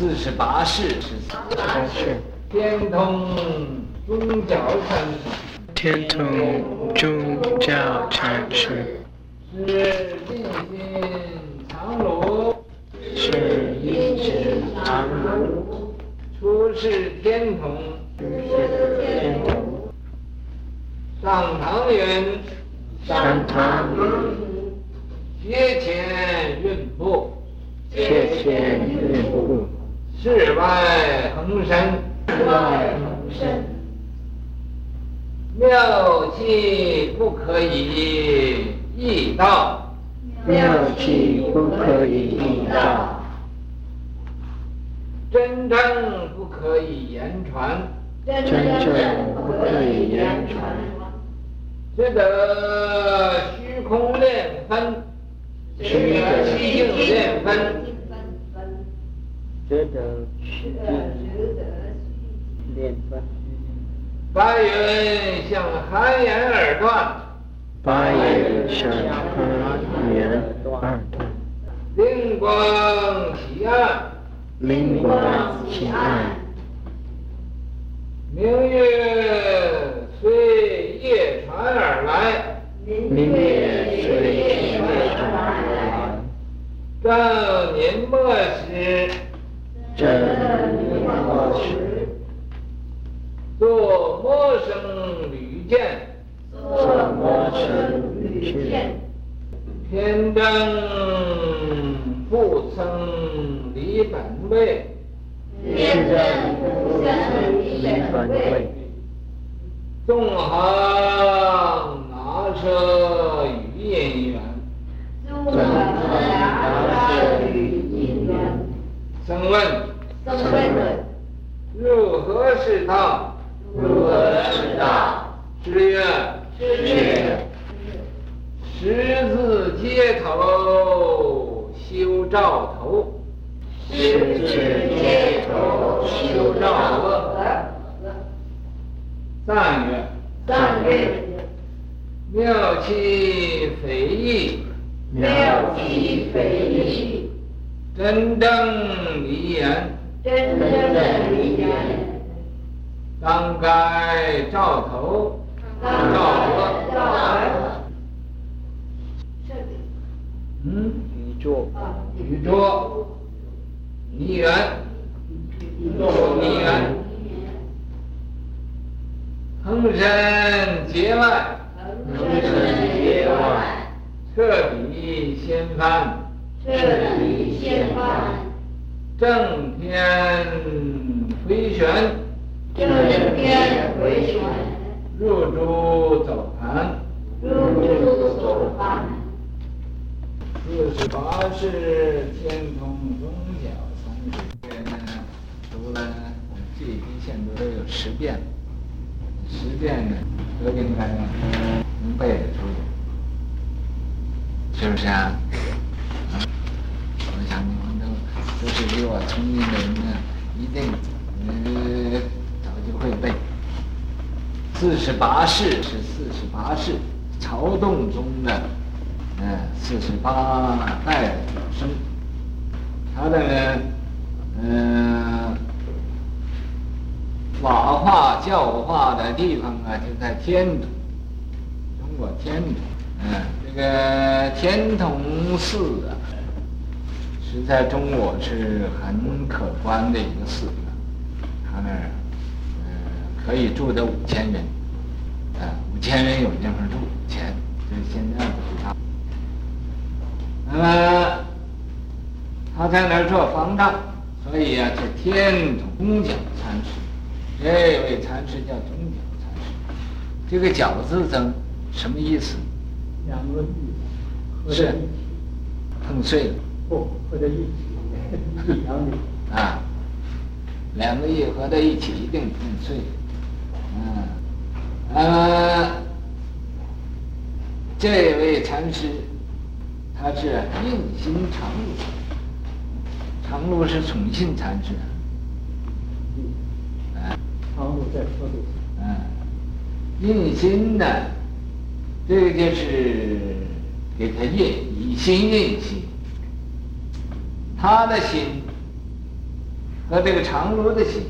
四十八世是三世，天通宗教禅天通宗教禅师，是进行长路，是一指长路，出世天童，天童上堂云，上堂。节前运布，切切运布，世外恒生，外妙气不可以易道，妙气不可以易道，真正不可以言传，真正不可以言传，只得虚空练分，只得虚境练分，值得取练分，白云向寒岩而断，白云向寒岩二断，灵光起暗，灵光起暗，明月随夜船而来，明月随夜船而来，正年末时，正年末时，作魔声屡见，作魔声屡见，天真不曾离本位，天正不曾离本位，纵横是道？如何是道？是曰：十字街头修兆头，十字街头修兆头。赞曰：赞曰：妙气非易，妙气非易，真正离言，真正离言。当该兆头，兆额。嗯，宇宙，宇宙，泥缘，泥缘，恒身节外，恒身节外，彻底掀翻，彻底掀翻，正天回旋，正天回旋，入诸走盘，入诸走盘。四十八式天通宗教禅师呢，读了这一批线都有十遍，十遍呢都应该能背得出来，是不是啊？啊，我想你们都都是比我聪明的人呢，一定呃早就会背。四十八世是四十八世曹洞宗的。嗯，四十八代祖师，他的呢，嗯，瓦化教化的地方啊，就在天童，中国天童。嗯，这个天童寺啊，是在中国是很可观的一个寺院，他那儿，可以住的五千人，啊，五千人有地方住，钱，就是现在的他。那么他在那儿做方丈，所以啊，叫天通教禅师。这位禅师叫宗教禅师。这个“角”字怎什么意思？两个玉合在一起，碰碎了。不 合在一起，一两的。啊，两个玉合在一起一定碰碎。嗯，呃，这位禅师。他是印心常路，常路是崇信禅师，啊，常路在。嗯，印心呢，这个就是给他印以心印心，他的心和这个常如的心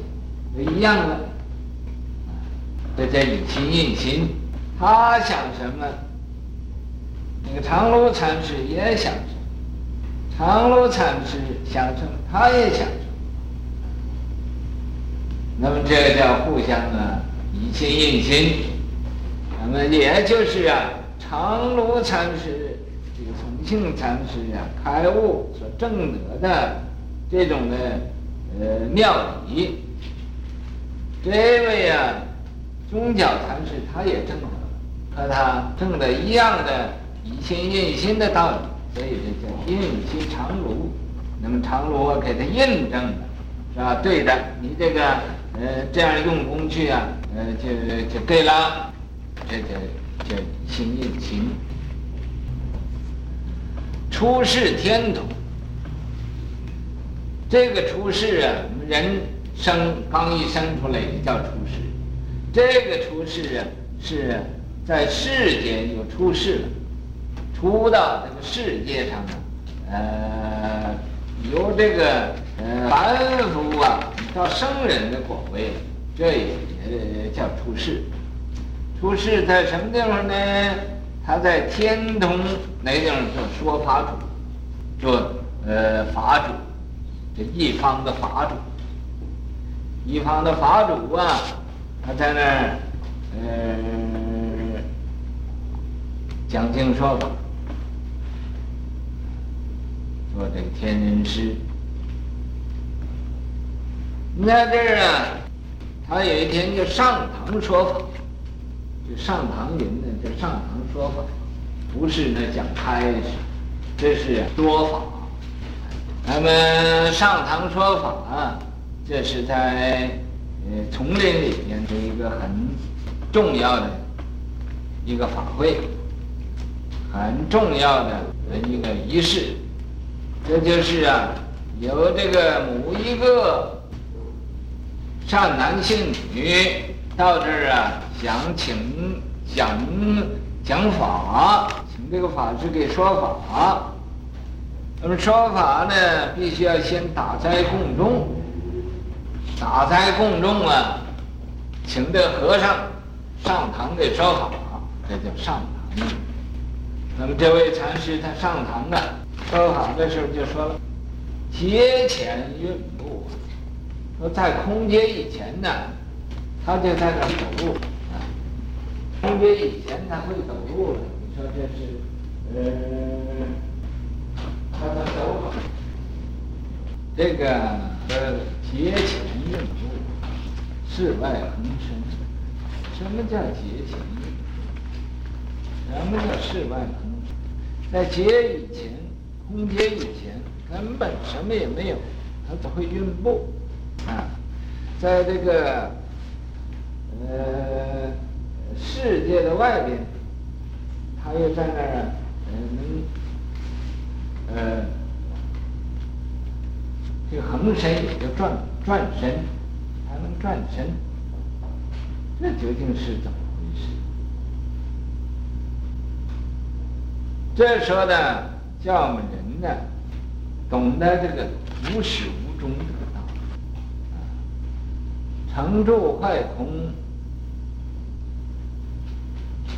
是一样了。这叫以心印心，他想什么，那个常如禅师也想什么，常如禅师想什么，他也想什么。那么这个叫互相啊，以心印心。那么也就是啊，常如禅师这个重庆禅师、啊，开悟所证得的这种的呃妙理，这位呀、啊。中角禅师他也证得了，和他证的一样的以心印心的道理，所以这叫印心常如。那么常如我给他印证了，是吧？对的，你这个呃这样用功去啊，呃就就对了，这就叫以心印心。出世天童，这个出世啊，人生刚一生出来也叫出世。这个出世啊，是在世间就出世了，出到这个世界上啊，呃，由这个呃凡夫啊到圣人的果位，这也叫出世。出世在什么地方呢？他在天童那地方叫说法主，做呃法主，这一方的法主，一方的法主啊。他在那儿，呃，讲经说法，做这个天人师。你在这儿啊，他有一天就上堂说法，就上堂人呢，就上堂说法，不是那讲开示，这是说法。那么上堂说法，这是在。呃，丛林里面的一个很重要的一个法会，很重要的一个仪式，这就是啊，由这个某一个善男信女到这儿啊，想请讲讲法，请这个法师给说法。那么说法呢，必须要先打斋供中。打斋供众啊，请这和尚上堂给烧烤，这叫上堂。那么这位禅师他上堂啊，烧烤的时候就说了：“阶前蕴部，说在空阶以前呢，他就在那走路啊。空阶以前他会走路了，你说这是呃，他的走法，这个呃节前。”蕴部，世外横生。什么叫节前蕴？什么叫世外横生？在节以前，空劫以前，根本什么也没有，他只会蕴部啊。在这个呃世界的外边，他又在那儿嗯呃，这个横身也就转。转身，还能转身，这究竟是怎么回事？这说的叫我们人呢，懂得这个无始无终这个道理啊，成住坏空，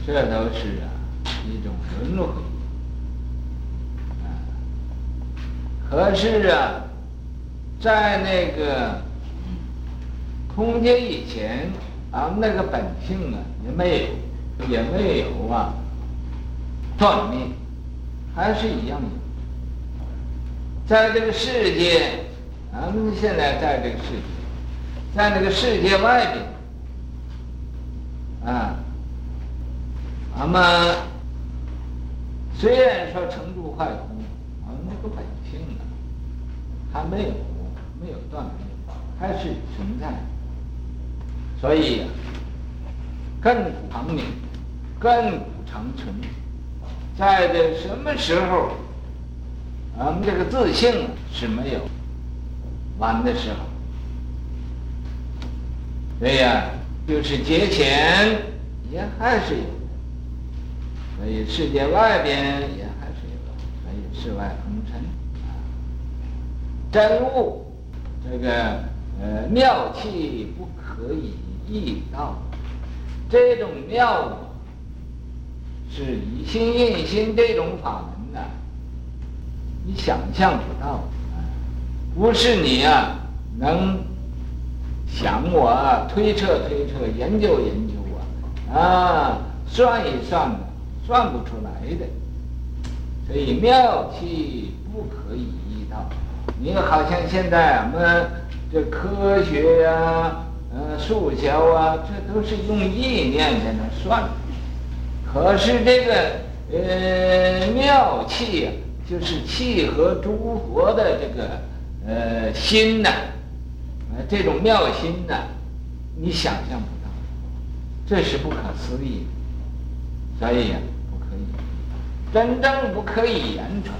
这都是啊一种轮回啊。可是啊。在那个空间以前，啊，那个本性啊也没有，也没有啊断灭，还是一样的。在这个世界，咱们现在在这个世界，在那个世界外边，啊，那么虽然说成住坏空，啊，那个本性啊还没有。没有断灭，还是存在。所以，亘古长明，亘古长存。在这什么时候，俺们这个自性是没有完的时候。对呀，就是节前也还是有，所以世界外边也还是有，所以世外红尘啊，真悟。这个呃妙气不可以易到，这种妙是以心印心这种法门呢，你想象不到，不是你啊能想我啊推测推测研究研究啊啊算一算算不出来的，所以妙气不可以易到。你好像现在我们这科学呀、啊，呃，数学啊，这都是用意念在那算。可是这个呃妙气呀，就是契合诸佛的这个呃心呐，呃这种妙心呐，你想象不到，这是不可思议的，所以呀，不可以，真正不可以言传。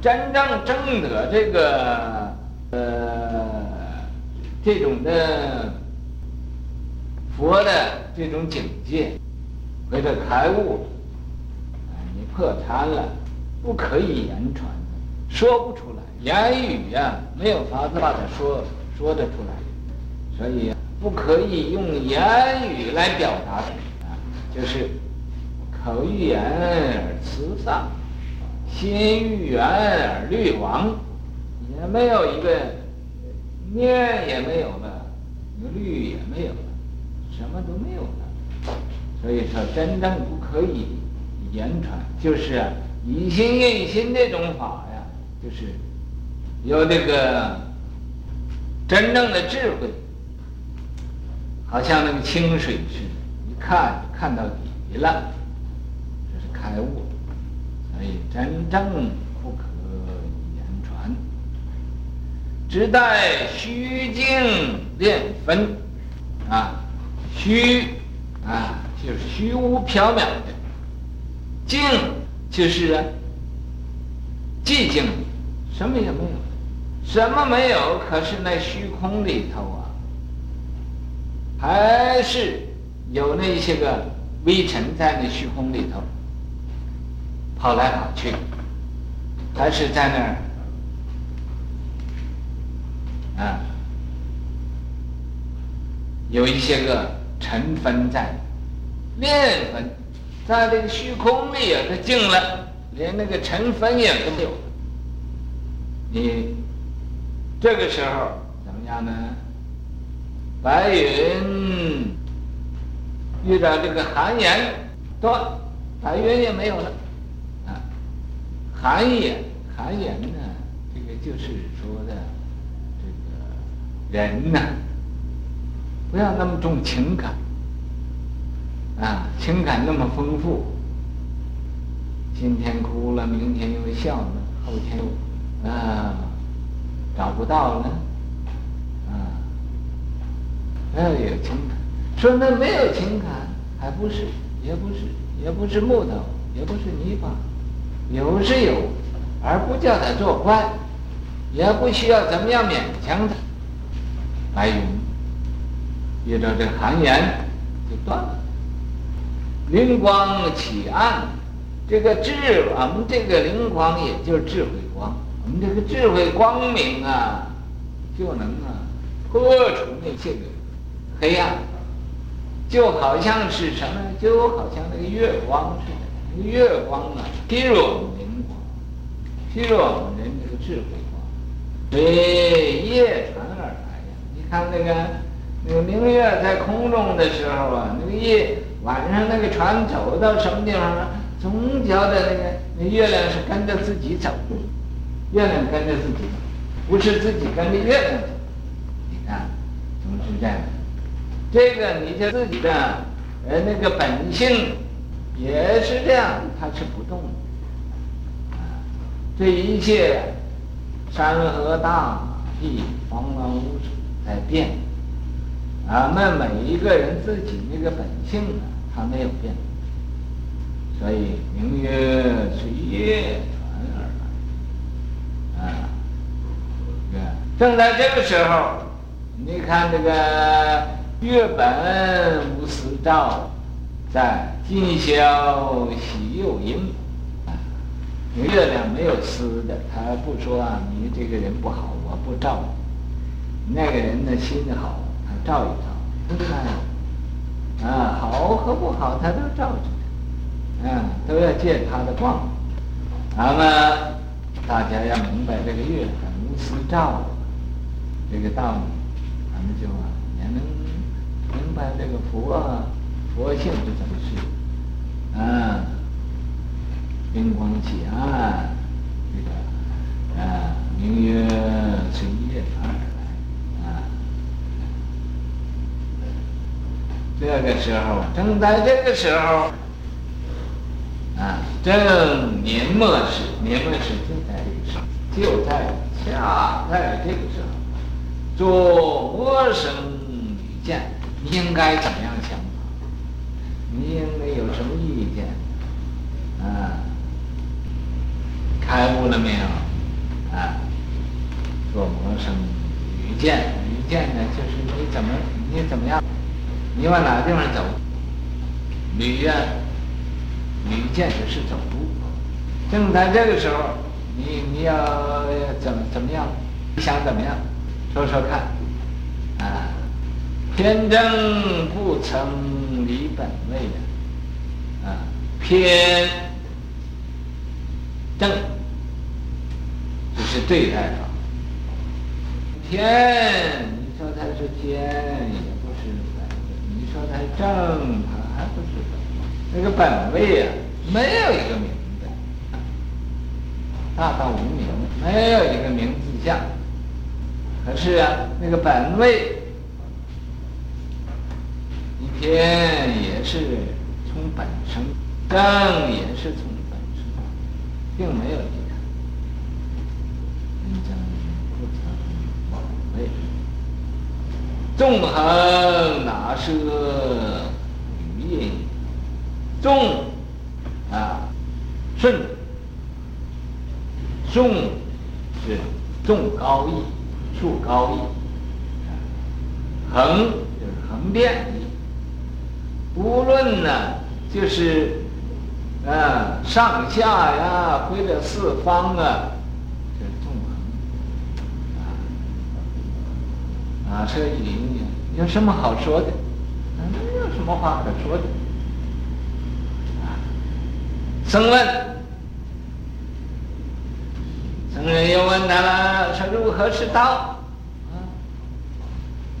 真正证得这个呃这种的佛的这种境界，或者开悟，你破参了，不可以言传，说不出来，言语呀、没有法子把它说说得出来，所以不可以用言语来表达，就是口欲言而辞丧。心欲圆而虑亡，也没有一个念也没有了，虑也没有了，什么都没有了。所以说，真正不可以言传，就是以心印心这种法呀，就是有这个真正的智慧，好像那个清水似的，一看看到底了，这是开悟。所以真正不可言传，只待虚静练分，啊，虚啊就是虚无缥缈的，静就是寂静，什么也没有，什么没有，可是那虚空里头啊，还是有那些个微尘在那虚空里头。跑来跑去，还是在那儿啊，有一些个尘分在，面分，在这个虚空里啊，它静了，连那个尘分也都没有。你这个时候怎么样呢？白云遇到这个寒烟，断，白云也没有了。寒言，寒言呢？这个就是说的，这个人呢，不要那么重情感，啊，情感那么丰富。今天哭了，明天又笑了，后天又啊找不到了，啊，要有情感。说那没有情感，还不是，也不是，也不是木头，也不是泥巴。有是有，而不叫他做官，也不需要怎么样勉强他。白云遇到这寒烟就断了，灵光起暗，这个智，我们这个灵光也就是智慧光，我们这个智慧光明啊，就能啊破除那些个黑暗，就好像是什么？就好像那个月光似的。月光啊，譬如我们灵光，譬如我们人这个智慧光，随夜传而来呀。你看那个那个明月在空中的时候啊，那个夜晚上那个船走到什么地方啊，总觉得那个那月亮是跟着自己走的，月亮跟着自己走，不是自己跟着月亮走。你看，总是这样。这个你就自己的呃那个本性。也是这样，它是不动的。这一切山河大地，茫茫无阻在变。俺们每一个人自己那个本性呢，它没有变。所以明月随夜传而来。啊，正在这个时候，你看这个月本无私照。在今宵喜又盈，啊，月亮没有私的，他不说啊，你这个人不好，我不照你那个人的心好，他照一照，对吧？啊，好和不好，他都照着，啊，都要借他的光。那么大家要明白这个月很无私照这个道理，咱们就啊也能明白这个佛佛性是怎么事啊，冰光起啊，这个啊明月随月而来啊，这个时候正在这个时候。啊，正年末时，年末时就在这个时候，就在恰在这个时候，做陌生女见，应该怎么样想你应该有什么意见？啊，开悟了没有？啊，做陌生愚见，愚见呢，就是你怎么你怎么样？你往哪个地方走？女呀。女见就是走路，正在这个时候，你你要怎怎么样？你想怎么样？说说看。啊，偏正不曾离本位的，啊，偏正就是对待他。偏，你说他是偏，也不是本；你说他是正，他还不是本。那个本位啊，没有一个名字，大道无名，没有一个名字相。可是啊，那个本位，一天也是从本生，正也是从本生，并没有离开。真正不曾本位，纵横哪舍余阴。纵啊，顺，纵是纵高义，竖高义，横就是横遍无，论呢，就是啊上下呀，或者四方啊，就是纵横啊，啊这有什么好说的？没有什么话可说的。啊僧问，僧人又问他了，说如何是道？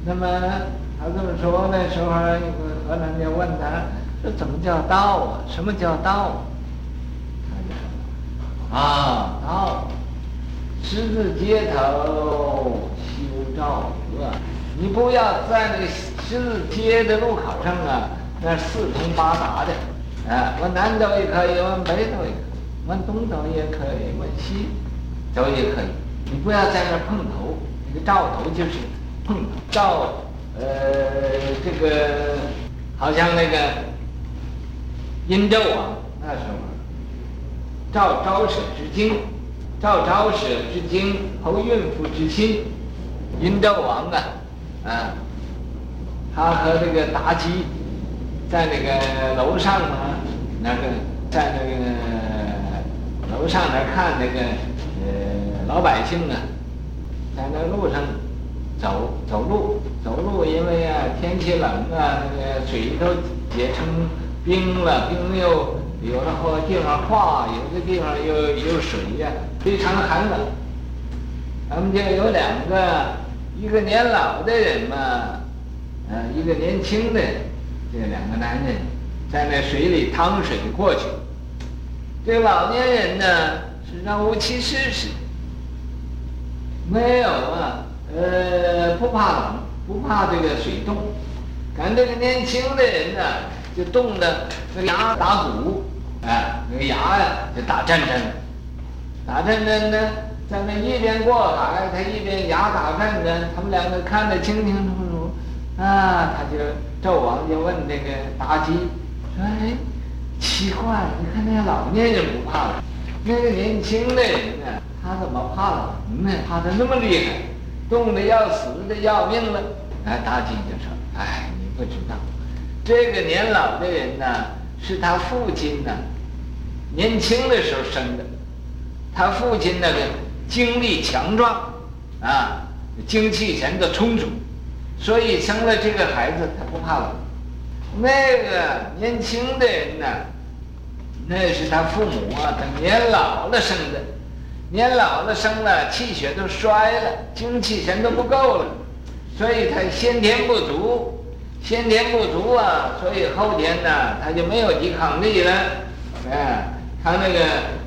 啊，那么他这么说那时候，一个和尚就问他，说怎么叫道啊？什么叫道？他就说，啊，道，十字街头修道德，你不要在那个十字街的路口上啊，那四通八达的。啊，往南走也可以，往北走也可以，往东走也可以，往西走也可以。你不要在那碰头，那个照头就是碰头。照，呃，这个好像那个殷纣王那时候，赵昭舍之精，赵昭舍之经，后孕妇之亲。殷纣王啊，啊，他和这个妲己在那个楼上啊。那个在那个楼上来看那个呃老百姓啊，在那路上走走路走路，因为啊天气冷啊，那个水都结成冰了，冰又有的好地方化，有的地方又有水呀、非常寒冷。咱们就有两个，一个年老的人嘛，呃，一个年轻的，这两个男人。在那水里趟水过去，这老年人呢是让无其事事，没有啊，呃，不怕冷，不怕这个水冻。赶这个年轻的人呢，就冻得那牙打鼓，哎，那个牙呀就打颤颤，打颤颤呢，在那一边过海，他一边牙打颤颤，他们两个看得清清楚楚，啊，他就纣王就问这个妲己。说哎，奇怪，你看那个老年人不怕冷，那个年轻的人呢，他怎么怕冷呢？怕得那么厉害，冻得要死的要命了。哎，大金就说：“哎，你不知道，这个年老的人呢，是他父亲呢，年轻的时候生的。他父亲那个精力强壮，啊，精气神都充足，所以生了这个孩子他不怕冷。那个年轻的人呢，那是他父母啊，他年老了生的，年老了生了，气血都衰了，精气神都不够了，所以他先天不足，先天不足啊，所以后天呢他就没有抵抗力了，哎，他那个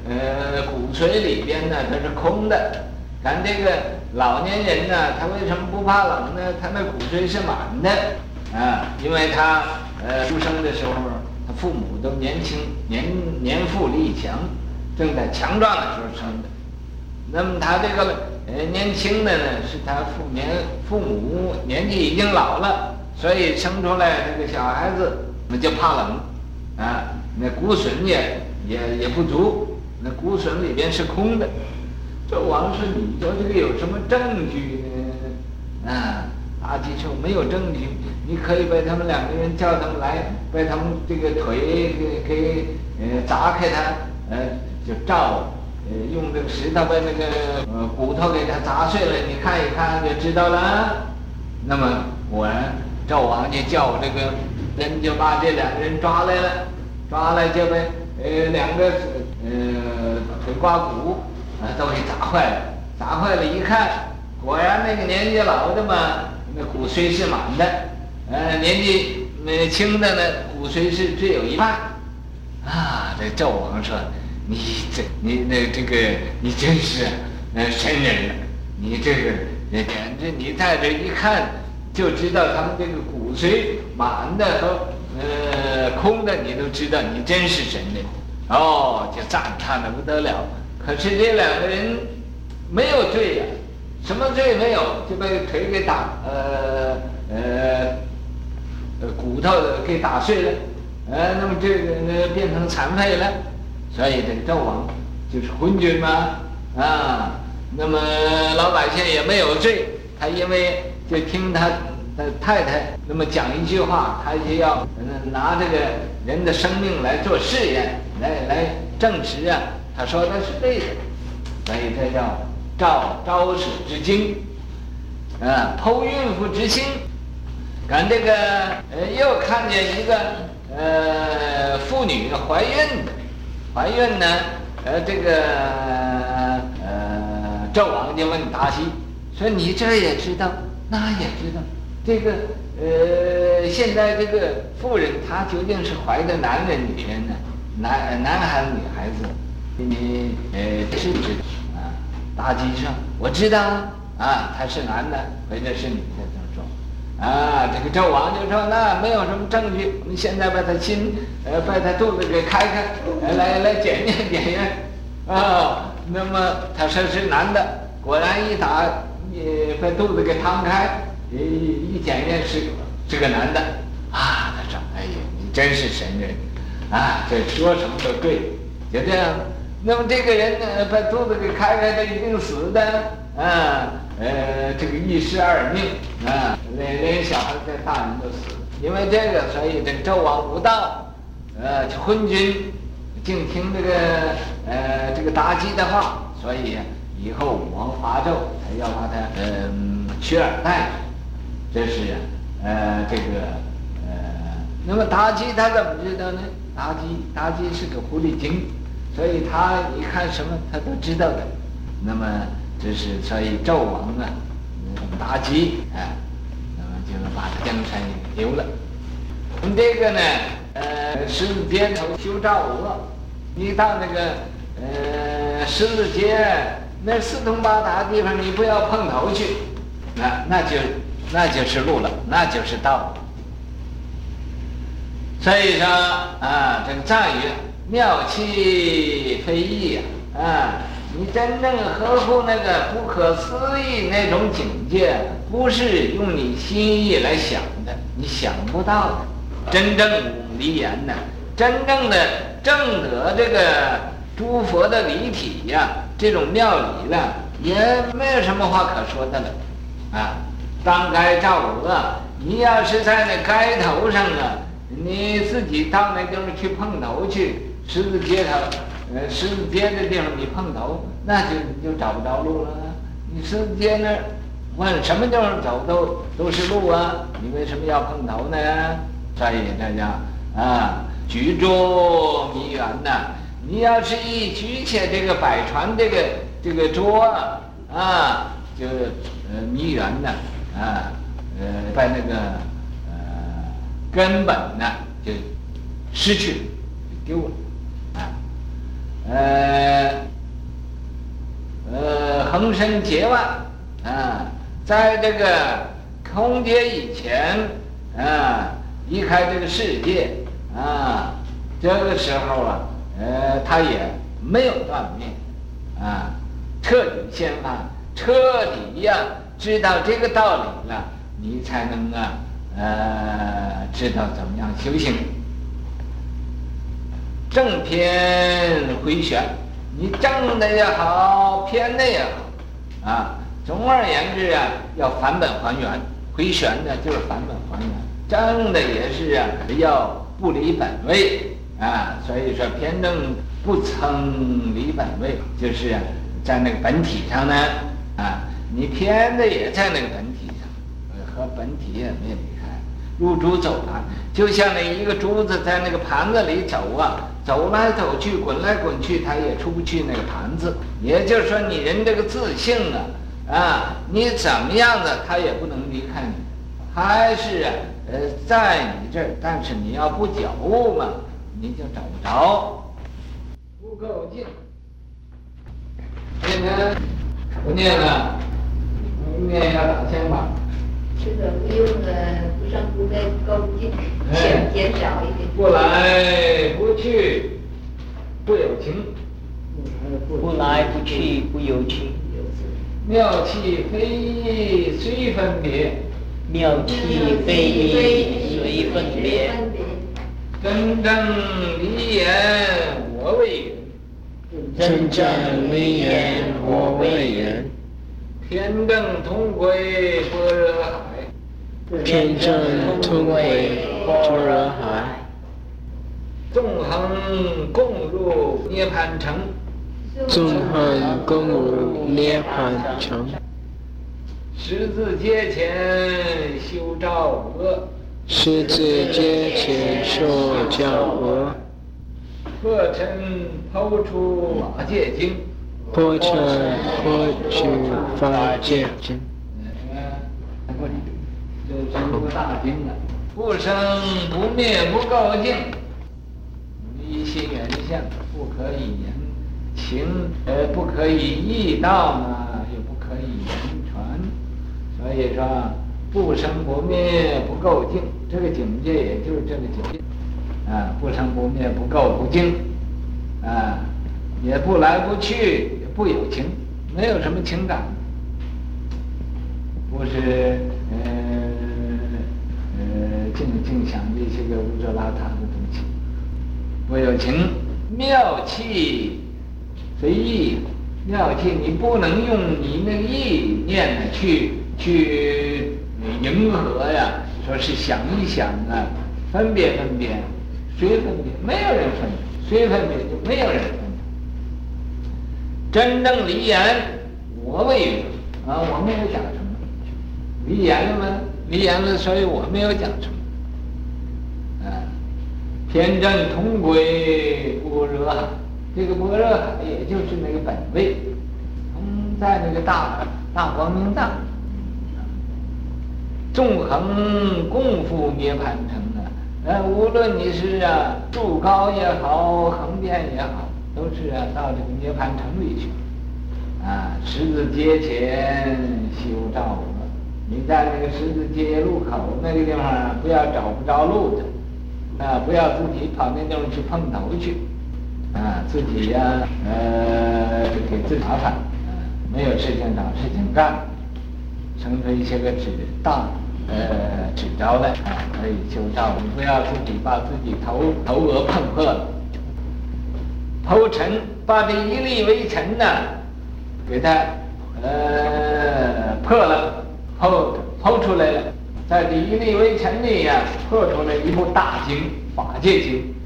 呃骨髓里边呢它是空的，咱这个老年人呢，他为什么不怕冷呢？他那骨髓是满的啊，因为他。呃，出生的时候，他父母都年轻，年年富力强，正在强壮的时候生的。那么他这个呃年轻的呢，是他父年父母年纪已经老了，所以生出来这个小孩子那就怕冷，啊，那骨髓也也也不足，那骨髓里边是空的。纣王说：“你说这个有什么证据呢？”啊，妲己说：“没有证据。”你可以把他们两个人叫他们来，把他们这个腿给给呃砸开他，呃就照，用这个石头把那个呃骨头给它砸碎了，你看一看就知道了。那么果然纣王就叫这个人就把这两个人抓来了，抓来就把呃两个呃腿刮骨啊都给砸坏了，砸坏了，一看果然那个年纪老的嘛，那骨髓是满的。呃，年纪呃轻的呢，骨髓是只有一半，啊，这纣王说：“你这你那这个你真是呃神人了，你这个简直你在这一看就知道他们这个骨髓满的和呃空的，你都知道，你真是神人。”哦，就赞叹的不得了。可是这两个人没有罪呀，什么罪没有，就被腿给打，呃呃。呃，骨头给打碎了，呃，那么这个呢变成残废了，所以这个纣王就是昏君嘛，啊，那么老百姓也没有罪，他因为就听他的太太那么讲一句话，他就要拿这个人的生命来做试验，来来证实啊，他说的是对的，所以这叫赵招水之精，啊，剖孕妇之心。咱这个呃，又看见一个呃妇女怀孕，怀孕呢，呃，这个呃，纣王就问妲己，说你这也知道，那也知道，这个呃，现在这个妇人她究竟是怀的男人女人呢？男男孩子女孩子？你呃知不知道啊？妲己说我知道啊，他是男的，或者是女的。啊，这个纣王就说：“那没有什么证据，你现在把他心，呃，把他肚子给开开，来来检验检验。啊，那么他说是男的，果然一打，你把肚子给摊开，一一检验是是个男的。啊，他说：哎呀，你真是神人，啊，这说什么都对，就这样。那么这个人呢，把肚子给开开，他一定死的。啊。”呃，这个一尸二命啊，连连小孩带大人都死，因为这个，所以这纣王无道，呃，昏君，净听这个呃这个妲己的话，所以以后武王伐纣，还要把他嗯、取而代之，这是呃这个呃，那么妲己他怎么知道呢？妲己妲己是个狐狸精，所以他一看什么他都知道的，那么。这是所以纣王啊，妲己哎，那么就把他江山给丢了。这个呢，呃，十字街头修赵娥，你到那个呃十字街那四通八达的地方，你不要碰头去，那那就那就是路了，那就是道。所以说啊，这个藏语妙趣非异呀，啊。你真正合乎那个不可思议那种境界，不是用你心意来想的，你想不到的。真正五离言呢，真正的证得这个诸佛的离体呀，这种妙理了，也没有什么话可说的了。啊，当该赵娥，你要是在那街头上啊，你自己到那地方去碰头去，十字街头。呃，十字街的地方你碰头，那就你就找不着路了。你十字街那儿，问什么地方走都都是路啊，你为什么要碰头呢？所以大家啊，举箸迷缘呐，你要是一举起这个摆船这个这个桌啊，就呃迷缘呐啊，呃把那个呃根本呢就失去，丢了，呃呃横生劫万啊。在这个空劫以前啊，离开这个世界啊，这个时候啊，呃，他也没有断灭啊，彻底显化，彻底呀、知道这个道理了，你才能啊，呃，知道怎么样修行。正偏回旋，你正的也好，偏的也好，啊。总而言之啊，要返本还原，回旋呢就是返本还原，正的也是啊，要不离本位啊。所以说偏正不曾离本位，就是在那个本体上呢啊，你偏的也在那个本体上，和本体也没有。入珠走盘，就像那一个珠子在那个盘子里走啊，走来走去，滚来滚去，它也出不去那个盘子。也就是说，你人这个自信啊。啊，你怎么样的，他也不能离开你，还是呃在你这儿，但是你要不觉悟嘛，你就找不着，不够劲。今天不念了，明天要打千吧。是的，不用的，不上不减减少一点。不来不去，不有情。不来不去，不有情。妙气非一虽分别，妙气非一虽分别。真正离言我为缘，真正离言我为缘。偏正同归般若海，偏正通归般若海。纵横共入涅槃城。纵横共入涅槃城，十字街前修赵娥，十字街前修兆额，破尘抛出法界经，破尘抛出法界经。这是部大经啊！不生不灭不垢净，一心缘相不可以言。情呃不可以意道嘛，也不可以言传，所以说不生不灭不垢净，这个境界也就是这个境界，啊不生不灭不垢不净，啊也不来不去也不有情，没有什么情感，不是净净想一些个污浊邋遢的东西，我有情妙气。随意妙气，你不能用你那个意念呢去去迎合呀。说是想一想啊，分别分别，谁分别？没有人分别，谁分别就没有人分别。真正离言，我为缘啊，我没有讲什么。离言了吗？离言了，所以我没有讲什么。天正同归般若。这个般若海，也就是那个本位，同在那个大大光明藏，纵横共赴涅槃城啊！呃，无论你是啊筑高也好，横店也好，都是啊到这个涅槃城里去。啊，十字街前修兆额，你在那个十字街路口那个地方，不要找不着路的，啊，不要自己跑那地方去碰头去。啊，自己呀、呃，给自己麻烦，没有事情找事情干，生出一些个纸大，呃，纸招来，啊，可以修道。你不要自己把自己头头额碰破了，剖尘，把这一粒微尘呢，给它，呃，破了，剖剖出来了，在这一粒微尘里呀，破出了一部大经，法界经。